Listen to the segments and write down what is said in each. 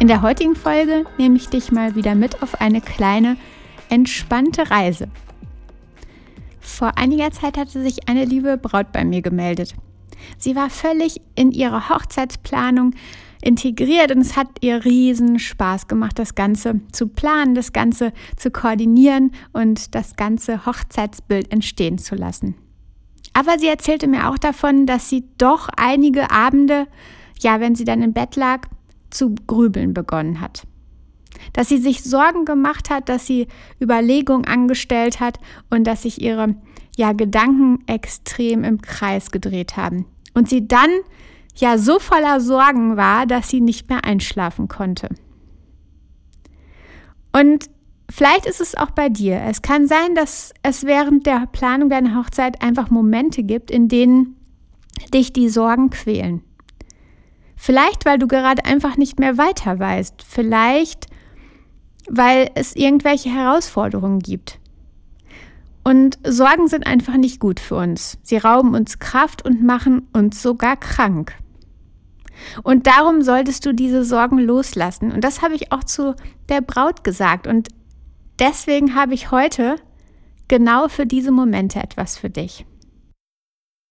In der heutigen Folge nehme ich dich mal wieder mit auf eine kleine, entspannte Reise. Vor einiger Zeit hatte sich eine liebe Braut bei mir gemeldet. Sie war völlig in ihre Hochzeitsplanung integriert und es hat ihr riesen Spaß gemacht, das Ganze zu planen, das Ganze zu koordinieren und das ganze Hochzeitsbild entstehen zu lassen. Aber sie erzählte mir auch davon, dass sie doch einige Abende, ja, wenn sie dann im Bett lag, zu grübeln begonnen hat. Dass sie sich Sorgen gemacht hat, dass sie Überlegungen angestellt hat und dass sich ihre ja, Gedanken extrem im Kreis gedreht haben. Und sie dann ja so voller Sorgen war, dass sie nicht mehr einschlafen konnte. Und vielleicht ist es auch bei dir. Es kann sein, dass es während der Planung deiner Hochzeit einfach Momente gibt, in denen dich die Sorgen quälen. Vielleicht, weil du gerade einfach nicht mehr weiter weißt. Vielleicht, weil es irgendwelche Herausforderungen gibt. Und Sorgen sind einfach nicht gut für uns. Sie rauben uns Kraft und machen uns sogar krank. Und darum solltest du diese Sorgen loslassen. Und das habe ich auch zu der Braut gesagt. Und deswegen habe ich heute genau für diese Momente etwas für dich.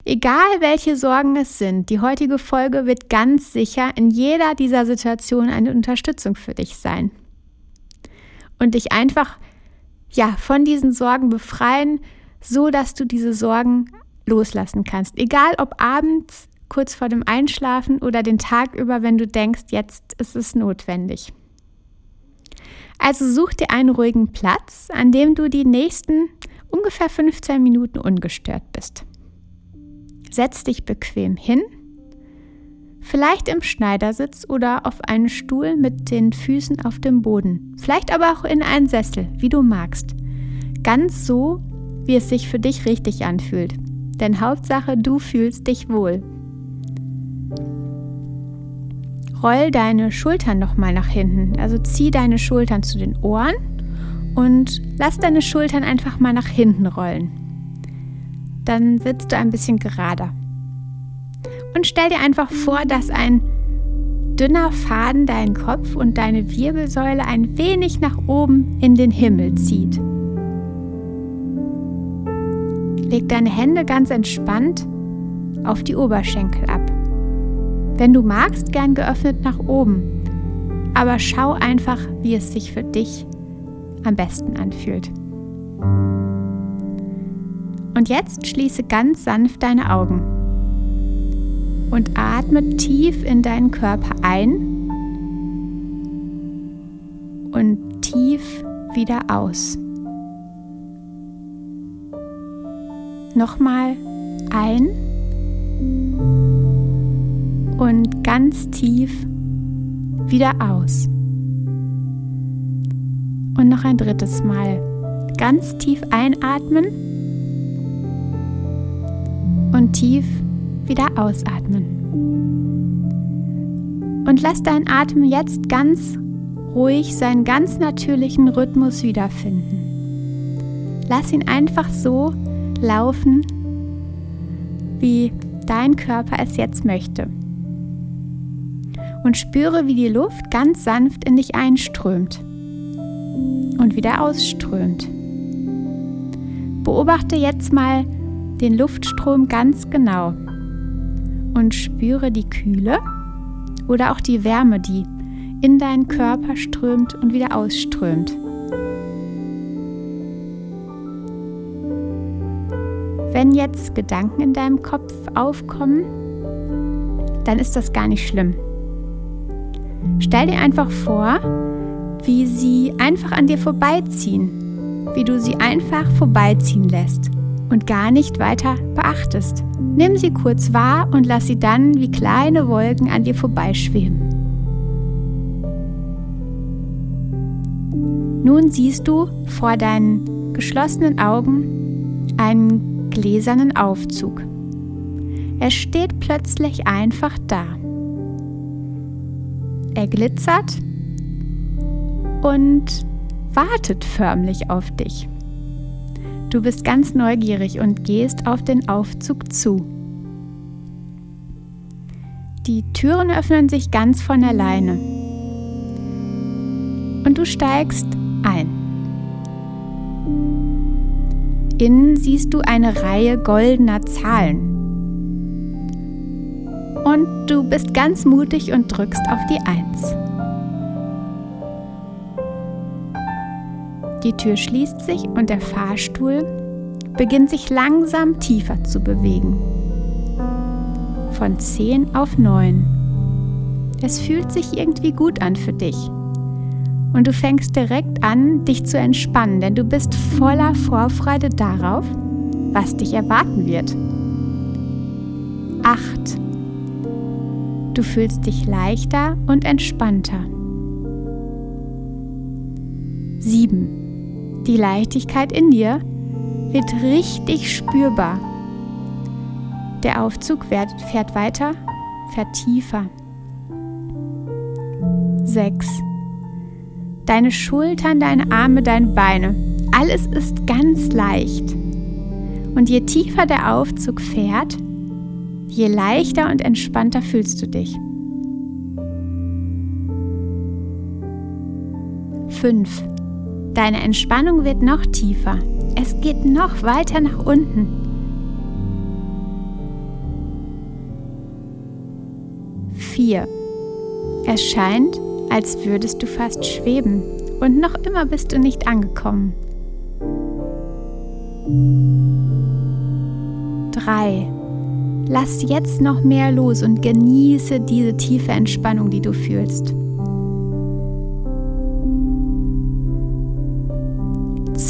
Egal welche Sorgen es sind, die heutige Folge wird ganz sicher in jeder dieser Situationen eine Unterstützung für dich sein. Und dich einfach ja, von diesen Sorgen befreien, so dass du diese Sorgen loslassen kannst. Egal ob abends, kurz vor dem Einschlafen oder den Tag über, wenn du denkst, jetzt ist es notwendig. Also such dir einen ruhigen Platz, an dem du die nächsten ungefähr 15 Minuten ungestört bist. Setz dich bequem hin, vielleicht im Schneidersitz oder auf einen Stuhl mit den Füßen auf dem Boden, vielleicht aber auch in einen Sessel, wie du magst. Ganz so, wie es sich für dich richtig anfühlt. Denn Hauptsache, du fühlst dich wohl. Roll deine Schultern nochmal nach hinten. Also zieh deine Schultern zu den Ohren und lass deine Schultern einfach mal nach hinten rollen dann sitzt du ein bisschen gerader. Und stell dir einfach vor, dass ein dünner Faden deinen Kopf und deine Wirbelsäule ein wenig nach oben in den Himmel zieht. Leg deine Hände ganz entspannt auf die Oberschenkel ab. Wenn du magst, gern geöffnet nach oben. Aber schau einfach, wie es sich für dich am besten anfühlt. Und jetzt schließe ganz sanft deine Augen und atme tief in deinen Körper ein und tief wieder aus. Nochmal ein und ganz tief wieder aus. Und noch ein drittes Mal. Ganz tief einatmen und tief wieder ausatmen. Und lass deinen Atem jetzt ganz ruhig seinen ganz natürlichen Rhythmus wiederfinden. Lass ihn einfach so laufen, wie dein Körper es jetzt möchte. Und spüre, wie die Luft ganz sanft in dich einströmt und wieder ausströmt. Beobachte jetzt mal, den Luftstrom ganz genau und spüre die Kühle oder auch die Wärme, die in deinen Körper strömt und wieder ausströmt. Wenn jetzt Gedanken in deinem Kopf aufkommen, dann ist das gar nicht schlimm. Stell dir einfach vor, wie sie einfach an dir vorbeiziehen, wie du sie einfach vorbeiziehen lässt und gar nicht weiter beachtest. Nimm sie kurz wahr und lass sie dann wie kleine Wolken an dir vorbeischweben. Nun siehst du vor deinen geschlossenen Augen einen gläsernen Aufzug. Er steht plötzlich einfach da. Er glitzert und wartet förmlich auf dich. Du bist ganz neugierig und gehst auf den Aufzug zu. Die Türen öffnen sich ganz von alleine. Und du steigst ein. Innen siehst du eine Reihe goldener Zahlen. Und du bist ganz mutig und drückst auf die Eins. Die Tür schließt sich und der Fahrstuhl beginnt sich langsam tiefer zu bewegen. Von 10 auf 9. Es fühlt sich irgendwie gut an für dich. Und du fängst direkt an, dich zu entspannen, denn du bist voller Vorfreude darauf, was dich erwarten wird. 8. Du fühlst dich leichter und entspannter. 7. Die Leichtigkeit in dir wird richtig spürbar. Der Aufzug fährt weiter, fährt tiefer. 6. Deine Schultern, deine Arme, deine Beine, alles ist ganz leicht. Und je tiefer der Aufzug fährt, je leichter und entspannter fühlst du dich. 5. Deine Entspannung wird noch tiefer. Es geht noch weiter nach unten. Vier. Es scheint, als würdest du fast schweben und noch immer bist du nicht angekommen. Drei. Lass jetzt noch mehr los und genieße diese tiefe Entspannung, die du fühlst.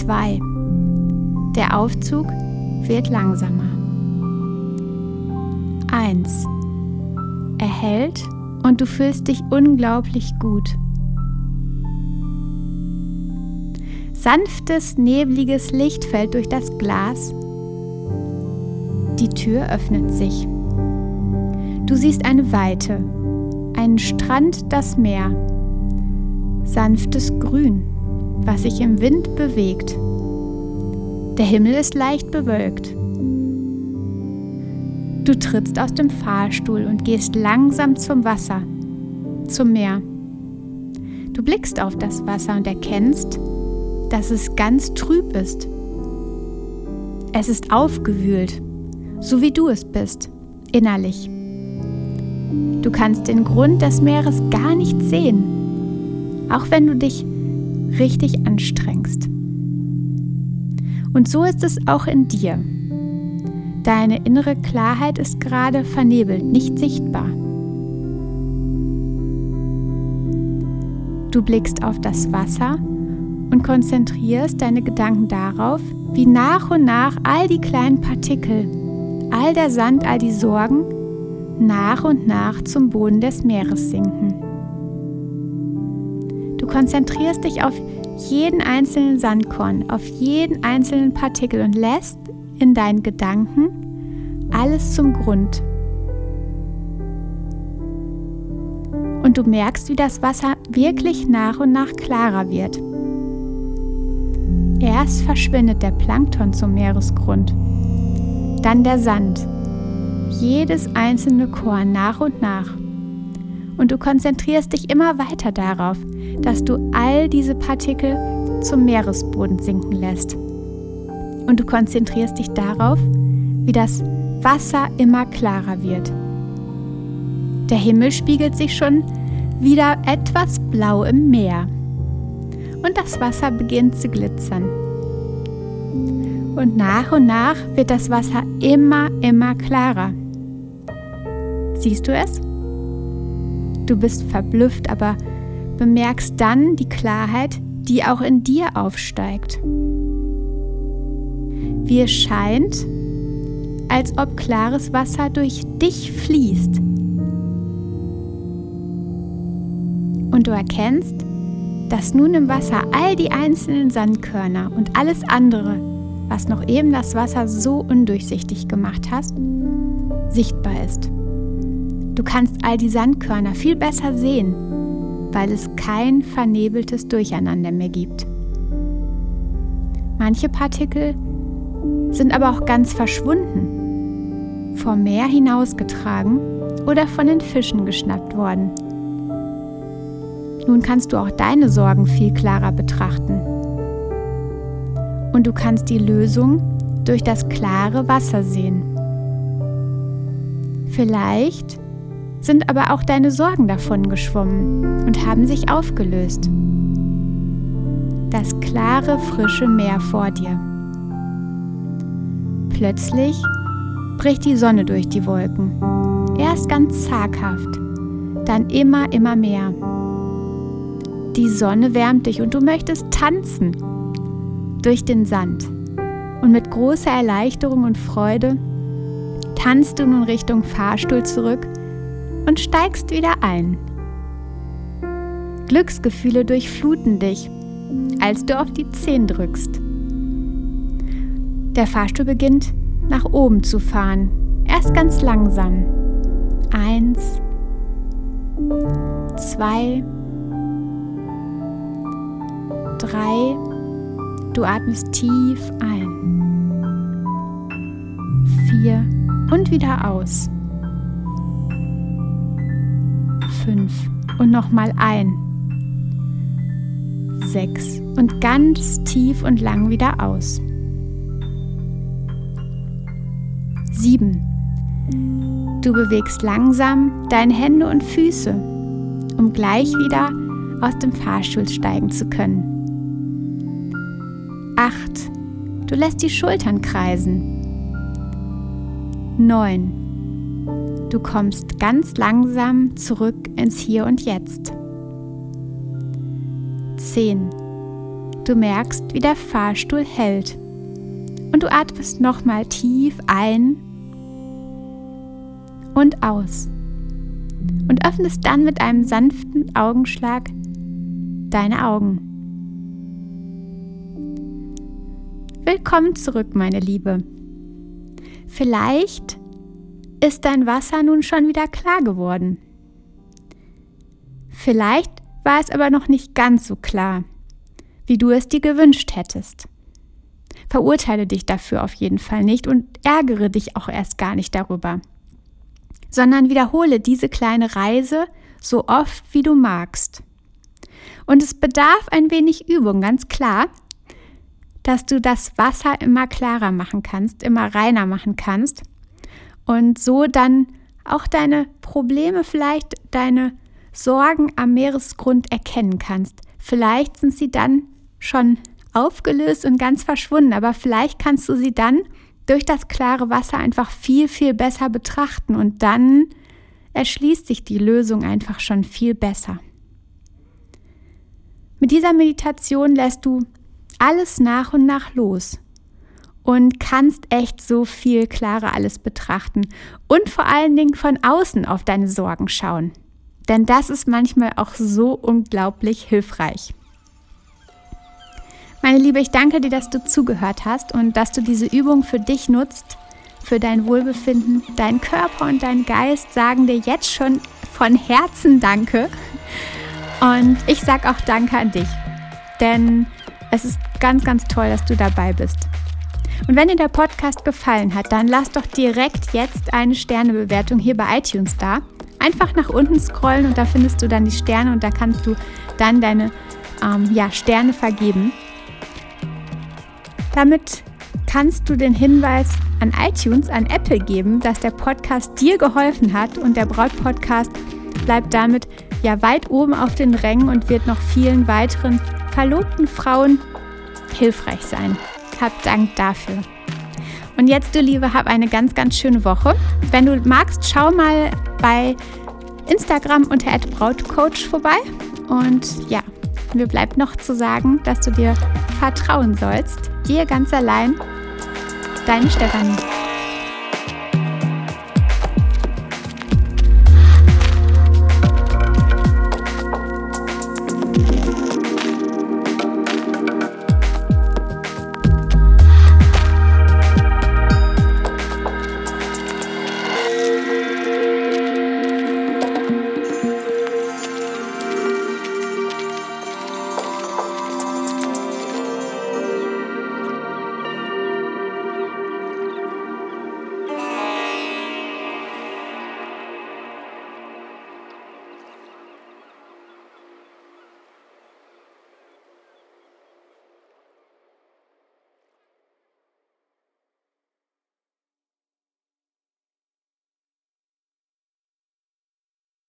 2. Der Aufzug wird langsamer. 1. Er hält und du fühlst dich unglaublich gut. Sanftes, nebliges Licht fällt durch das Glas. Die Tür öffnet sich. Du siehst eine Weite, einen Strand, das Meer, sanftes Grün, was sich im Wind bewegt. Der Himmel ist leicht bewölkt. Du trittst aus dem Fahrstuhl und gehst langsam zum Wasser, zum Meer. Du blickst auf das Wasser und erkennst, dass es ganz trüb ist. Es ist aufgewühlt, so wie du es bist, innerlich. Du kannst den Grund des Meeres gar nicht sehen, auch wenn du dich richtig anstrengst. Und so ist es auch in dir. Deine innere Klarheit ist gerade vernebelt, nicht sichtbar. Du blickst auf das Wasser und konzentrierst deine Gedanken darauf, wie nach und nach all die kleinen Partikel, all der Sand, all die Sorgen nach und nach zum Boden des Meeres sinken. Du konzentrierst dich auf jeden einzelnen Sandkorn, auf jeden einzelnen Partikel und lässt in deinen Gedanken alles zum Grund. Und du merkst, wie das Wasser wirklich nach und nach klarer wird. Erst verschwindet der Plankton zum Meeresgrund, dann der Sand, jedes einzelne Korn nach und nach. Und du konzentrierst dich immer weiter darauf, dass du all diese Partikel zum Meeresboden sinken lässt. Und du konzentrierst dich darauf, wie das Wasser immer klarer wird. Der Himmel spiegelt sich schon wieder etwas blau im Meer. Und das Wasser beginnt zu glitzern. Und nach und nach wird das Wasser immer, immer klarer. Siehst du es? Du bist verblüfft, aber bemerkst dann die Klarheit, die auch in dir aufsteigt. Wie es scheint, als ob klares Wasser durch dich fließt. Und du erkennst, dass nun im Wasser all die einzelnen Sandkörner und alles andere, was noch eben das Wasser so undurchsichtig gemacht hast, sichtbar ist. Du kannst all die Sandkörner viel besser sehen, weil es kein vernebeltes Durcheinander mehr gibt. Manche Partikel sind aber auch ganz verschwunden, vom Meer hinausgetragen oder von den Fischen geschnappt worden. Nun kannst du auch deine Sorgen viel klarer betrachten. Und du kannst die Lösung durch das klare Wasser sehen. Vielleicht sind aber auch deine Sorgen davon geschwommen und haben sich aufgelöst. Das klare, frische Meer vor dir. Plötzlich bricht die Sonne durch die Wolken. Erst ganz zaghaft, dann immer, immer mehr. Die Sonne wärmt dich und du möchtest tanzen durch den Sand. Und mit großer Erleichterung und Freude tanzt du nun Richtung Fahrstuhl zurück und steigst wieder ein. Glücksgefühle durchfluten dich, als du auf die Zehen drückst. Der Fahrstuhl beginnt nach oben zu fahren, erst ganz langsam. Eins, zwei, drei. Du atmest tief ein. Vier und wieder aus. Fünf und nochmal ein. Sechs und ganz tief und lang wieder aus. 7. Du bewegst langsam deine Hände und Füße, um gleich wieder aus dem Fahrstuhl steigen zu können. 8. Du lässt die Schultern kreisen. 9. Du kommst ganz langsam zurück ins Hier und Jetzt. 10. Du merkst, wie der Fahrstuhl hält. Und du atmest nochmal tief ein und aus. Und öffnest dann mit einem sanften Augenschlag deine Augen. Willkommen zurück, meine Liebe. Vielleicht ist dein Wasser nun schon wieder klar geworden. Vielleicht war es aber noch nicht ganz so klar, wie du es dir gewünscht hättest. Verurteile dich dafür auf jeden Fall nicht und ärgere dich auch erst gar nicht darüber sondern wiederhole diese kleine Reise so oft wie du magst. Und es bedarf ein wenig Übung, ganz klar, dass du das Wasser immer klarer machen kannst, immer reiner machen kannst und so dann auch deine Probleme, vielleicht deine Sorgen am Meeresgrund erkennen kannst. Vielleicht sind sie dann schon aufgelöst und ganz verschwunden, aber vielleicht kannst du sie dann durch das klare Wasser einfach viel, viel besser betrachten und dann erschließt sich die Lösung einfach schon viel besser. Mit dieser Meditation lässt du alles nach und nach los und kannst echt so viel klarer alles betrachten und vor allen Dingen von außen auf deine Sorgen schauen. Denn das ist manchmal auch so unglaublich hilfreich. Meine Liebe, ich danke dir, dass du zugehört hast und dass du diese Übung für dich nutzt, für dein Wohlbefinden. Dein Körper und dein Geist sagen dir jetzt schon von Herzen Danke. Und ich sage auch Danke an dich, denn es ist ganz, ganz toll, dass du dabei bist. Und wenn dir der Podcast gefallen hat, dann lass doch direkt jetzt eine Sternebewertung hier bei iTunes da. Einfach nach unten scrollen und da findest du dann die Sterne und da kannst du dann deine ähm, ja, Sterne vergeben. Damit kannst du den Hinweis an iTunes, an Apple geben, dass der Podcast dir geholfen hat und der Braut-Podcast bleibt damit ja weit oben auf den Rängen und wird noch vielen weiteren verlobten Frauen hilfreich sein. Hab Dank dafür. Und jetzt, du Liebe, hab eine ganz, ganz schöne Woche. Wenn du magst, schau mal bei Instagram unter @brautcoach vorbei. Und ja, mir bleibt noch zu sagen, dass du dir vertrauen sollst. Dir ganz allein, deine Stefanie.